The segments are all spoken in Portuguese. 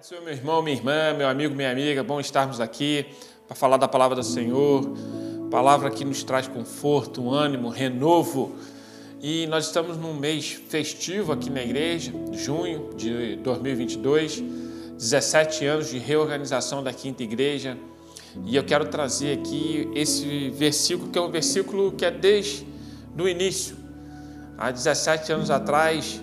Pai do Senhor, meu irmão, minha irmã, meu amigo, minha amiga, bom estarmos aqui para falar da palavra do Senhor, palavra que nos traz conforto, ânimo, renovo. E nós estamos num mês festivo aqui na igreja, junho de 2022, 17 anos de reorganização da quinta igreja. E eu quero trazer aqui esse versículo, que é um versículo que é desde o início. Há 17 anos atrás,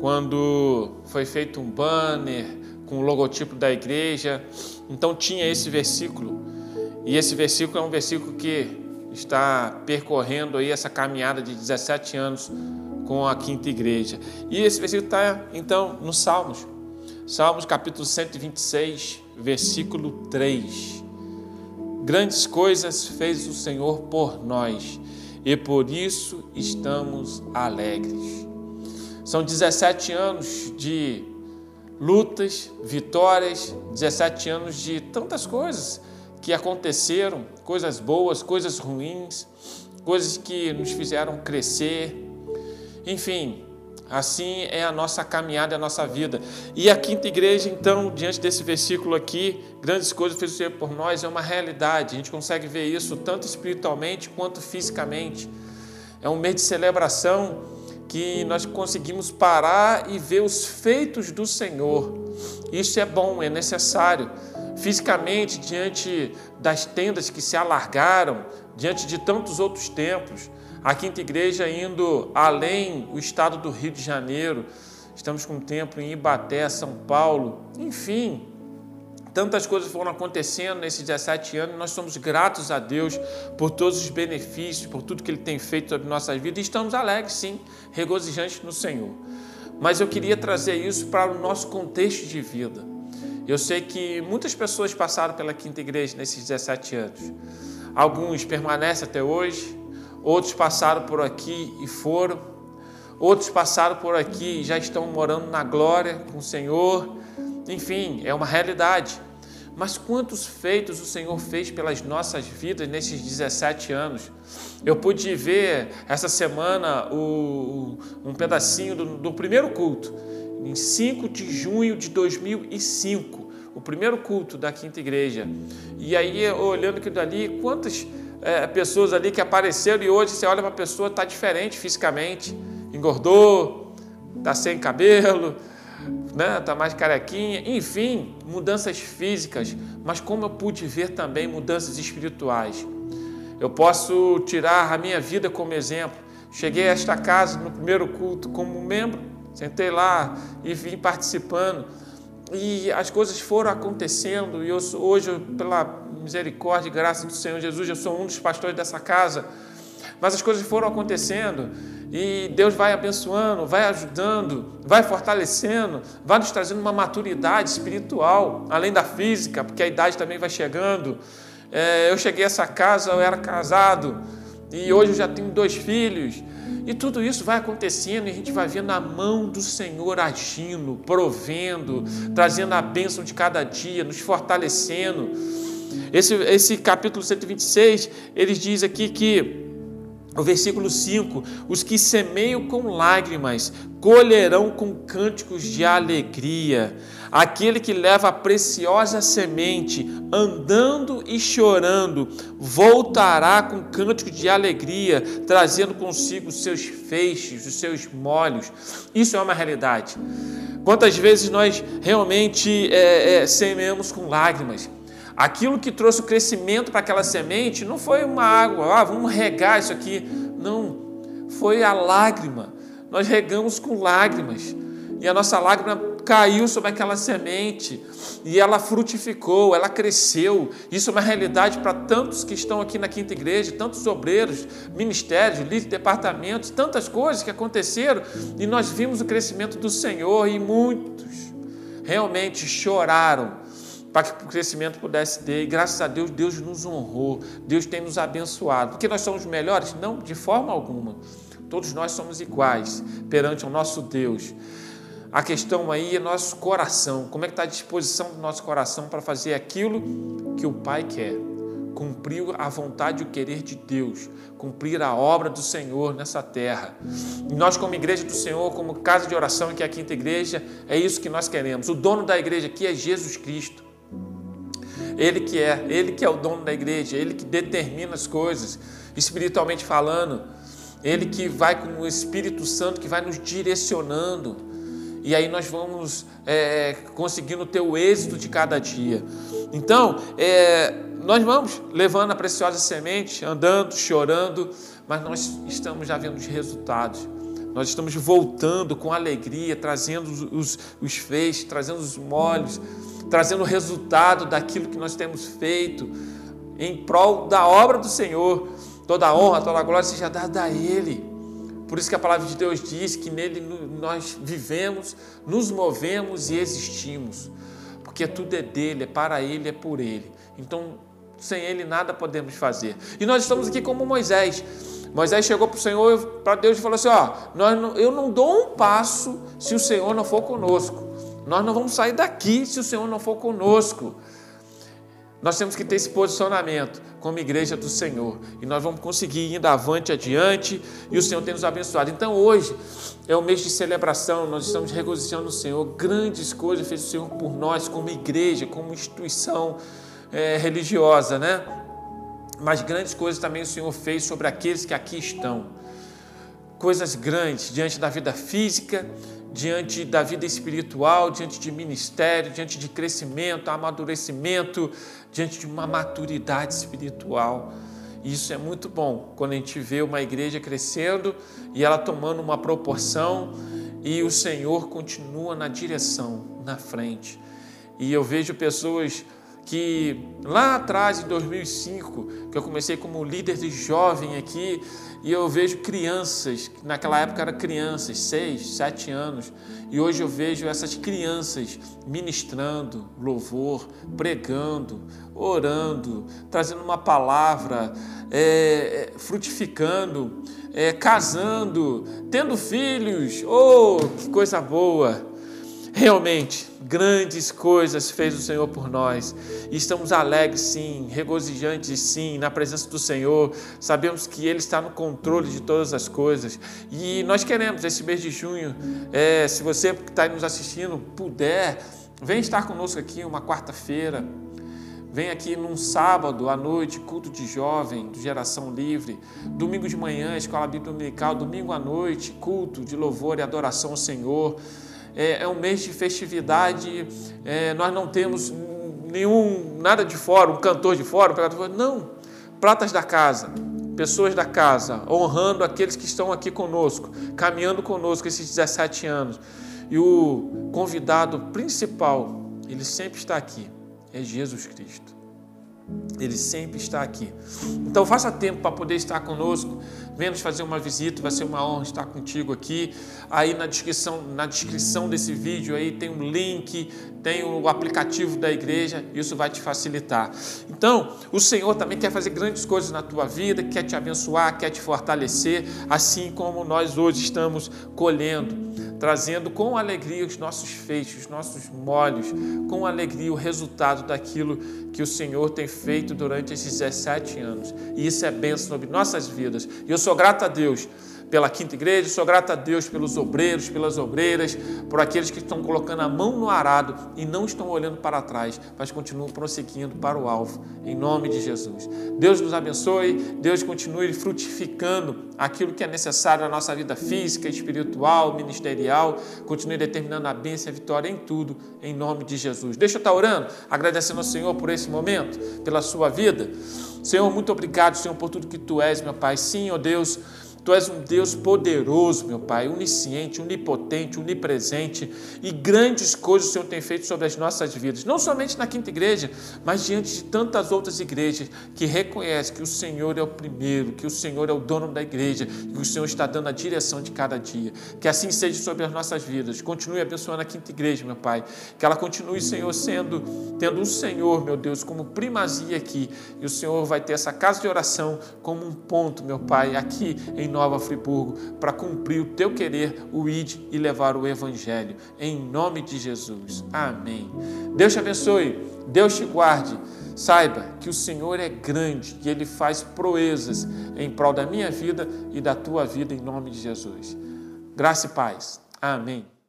quando foi feito um banner, com o logotipo da igreja. Então tinha esse versículo. E esse versículo é um versículo que está percorrendo aí essa caminhada de 17 anos com a quinta igreja. E esse versículo está então no Salmos. Salmos capítulo 126, versículo 3. Grandes coisas fez o Senhor por nós, e por isso estamos alegres. São 17 anos de lutas, vitórias, 17 anos de tantas coisas que aconteceram, coisas boas, coisas ruins, coisas que nos fizeram crescer. Enfim, assim é a nossa caminhada, a nossa vida. E a quinta igreja, então, diante desse versículo aqui, grandes coisas fez por nós, é uma realidade. A gente consegue ver isso tanto espiritualmente quanto fisicamente. É um mês de celebração que nós conseguimos parar e ver os feitos do Senhor. Isso é bom, é necessário. Fisicamente, diante das tendas que se alargaram, diante de tantos outros templos, a quinta igreja indo além o estado do Rio de Janeiro, estamos com um templo em Ibaté, São Paulo, enfim, Tantas coisas foram acontecendo nesses 17 anos, nós somos gratos a Deus por todos os benefícios, por tudo que Ele tem feito sobre nossas vidas e estamos alegres, sim, regozijantes no Senhor. Mas eu queria trazer isso para o nosso contexto de vida. Eu sei que muitas pessoas passaram pela Quinta Igreja nesses 17 anos. Alguns permanecem até hoje, outros passaram por aqui e foram, outros passaram por aqui e já estão morando na glória com o Senhor enfim, é uma realidade. Mas quantos feitos o Senhor fez pelas nossas vidas nesses 17 anos? Eu pude ver essa semana o, um pedacinho do, do primeiro culto, em 5 de junho de 2005, o primeiro culto da Quinta Igreja. E aí, olhando aquilo dali, quantas é, pessoas ali que apareceram e hoje você olha para a pessoa, está diferente fisicamente, engordou, está sem cabelo, né? Tá mais carequinha, enfim, mudanças físicas, mas como eu pude ver também mudanças espirituais. Eu posso tirar a minha vida como exemplo. Cheguei a esta casa no primeiro culto como membro, sentei lá e vim participando. E as coisas foram acontecendo, e eu hoje, pela misericórdia e graça do Senhor Jesus, eu sou um dos pastores dessa casa. Mas as coisas foram acontecendo e Deus vai abençoando, vai ajudando, vai fortalecendo, vai nos trazendo uma maturidade espiritual, além da física, porque a idade também vai chegando. É, eu cheguei a essa casa, eu era casado, e hoje eu já tenho dois filhos. E tudo isso vai acontecendo e a gente vai vendo a mão do Senhor agindo, provendo, trazendo a bênção de cada dia, nos fortalecendo. Esse, esse capítulo 126, ele diz aqui que o versículo 5: Os que semeiam com lágrimas colherão com cânticos de alegria. Aquele que leva a preciosa semente, andando e chorando, voltará com cântico de alegria, trazendo consigo os seus feixes, os seus molhos. Isso é uma realidade. Quantas vezes nós realmente é, é, semeamos com lágrimas? Aquilo que trouxe o crescimento para aquela semente não foi uma água, ah, vamos regar isso aqui. Não, foi a lágrima. Nós regamos com lágrimas. E a nossa lágrima caiu sobre aquela semente e ela frutificou, ela cresceu. Isso é uma realidade para tantos que estão aqui na quinta igreja, tantos obreiros, ministérios, líderes, departamentos, tantas coisas que aconteceram e nós vimos o crescimento do Senhor e muitos realmente choraram para que o crescimento pudesse ter. E graças a Deus, Deus nos honrou, Deus tem nos abençoado. Porque nós somos melhores? Não, de forma alguma. Todos nós somos iguais perante o nosso Deus. A questão aí é nosso coração. Como é que está a disposição do nosso coração para fazer aquilo que o Pai quer? cumprir a vontade e o querer de Deus, cumprir a obra do Senhor nessa terra. E nós, como igreja do Senhor, como casa de oração, que é a quinta igreja, é isso que nós queremos. O dono da igreja aqui é Jesus Cristo. Ele que é, ele que é o dono da igreja, ele que determina as coisas, espiritualmente falando, ele que vai com o Espírito Santo que vai nos direcionando. E aí nós vamos é, conseguindo ter o êxito de cada dia. Então, é, nós vamos levando a preciosa semente, andando, chorando, mas nós estamos já vendo os resultados. Nós estamos voltando com alegria, trazendo os, os feixes, trazendo os molhos, trazendo o resultado daquilo que nós temos feito em prol da obra do Senhor. Toda a honra, toda a glória seja dada a Ele. Por isso que a palavra de Deus diz que nele nós vivemos, nos movemos e existimos. Porque tudo é dele, é para Ele, é por Ele. Então, sem Ele nada podemos fazer. E nós estamos aqui como Moisés. Moisés chegou para o Senhor, para Deus e falou assim: Ó, nós, eu não dou um passo se o Senhor não for conosco. Nós não vamos sair daqui se o Senhor não for conosco. Nós temos que ter esse posicionamento como igreja do Senhor. E nós vamos conseguir ir avante, adiante, e o Senhor tem nos abençoado. Então hoje é o mês de celebração, nós estamos regozijando o Senhor. Grandes coisas fez o Senhor por nós, como igreja, como instituição é, religiosa, né? Mas grandes coisas também o Senhor fez sobre aqueles que aqui estão. Coisas grandes diante da vida física, diante da vida espiritual, diante de ministério, diante de crescimento, amadurecimento, diante de uma maturidade espiritual. Isso é muito bom quando a gente vê uma igreja crescendo e ela tomando uma proporção e o Senhor continua na direção, na frente. E eu vejo pessoas que lá atrás, em 2005, que eu comecei como líder de jovem aqui, e eu vejo crianças, que naquela época eram crianças, seis, sete anos, e hoje eu vejo essas crianças ministrando louvor, pregando, orando, trazendo uma palavra, é frutificando, é, casando, tendo filhos, oh, que coisa boa! Realmente, grandes coisas fez o Senhor por nós. E estamos alegres, sim, regozijantes, sim, na presença do Senhor. Sabemos que Ele está no controle de todas as coisas. E nós queremos, esse mês de junho, é, se você que está nos assistindo puder, vem estar conosco aqui uma quarta-feira. Vem aqui num sábado à noite, culto de jovem, do Geração Livre. Domingo de manhã, escola bíblica dominical. Domingo à noite, culto de louvor e adoração ao Senhor é, é um mês de festividade, é, nós não temos nenhum, nada de fora, um cantor de fora, um pregador de fora, não. Pratas da casa, pessoas da casa, honrando aqueles que estão aqui conosco, caminhando conosco esses 17 anos. E o convidado principal, ele sempre está aqui, é Jesus Cristo. Ele sempre está aqui. Então faça tempo para poder estar conosco. Venha nos fazer uma visita, vai ser uma honra estar contigo aqui. Aí na descrição, na descrição desse vídeo aí tem um link, tem o aplicativo da igreja, isso vai te facilitar. Então, o Senhor também quer fazer grandes coisas na tua vida, quer te abençoar, quer te fortalecer, assim como nós hoje estamos colhendo trazendo com alegria os nossos feixes, os nossos molhos, com alegria o resultado daquilo que o Senhor tem feito durante esses 17 anos. E isso é bênção sobre nossas vidas. E eu sou grato a Deus pela quinta igreja, sou grato a Deus pelos obreiros, pelas obreiras, por aqueles que estão colocando a mão no arado e não estão olhando para trás, mas continuam prosseguindo para o alvo, em nome de Jesus. Deus nos abençoe, Deus continue frutificando aquilo que é necessário na nossa vida física, espiritual, ministerial, continue determinando a bênção e a vitória em tudo, em nome de Jesus. Deixa eu estar orando, agradecendo ao Senhor por esse momento, pela sua vida. Senhor, muito obrigado, Senhor, por tudo que Tu és, meu Pai. Sim, ó Deus, Tu és um Deus poderoso, meu Pai, onisciente, onipotente, onipresente e grandes coisas o Senhor tem feito sobre as nossas vidas, não somente na quinta igreja, mas diante de tantas outras igrejas que reconhecem que o Senhor é o primeiro, que o Senhor é o dono da igreja, que o Senhor está dando a direção de cada dia. Que assim seja sobre as nossas vidas. Continue abençoando a quinta igreja, meu Pai. Que ela continue, Senhor, sendo, tendo o Senhor, meu Deus, como primazia aqui. E o Senhor vai ter essa casa de oração como um ponto, meu Pai, aqui em Nova Friburgo para cumprir o teu querer, o id e levar o evangelho. Em nome de Jesus. Amém. Deus te abençoe. Deus te guarde. Saiba que o Senhor é grande e Ele faz proezas em prol da minha vida e da tua vida, em nome de Jesus. Graça e paz. Amém.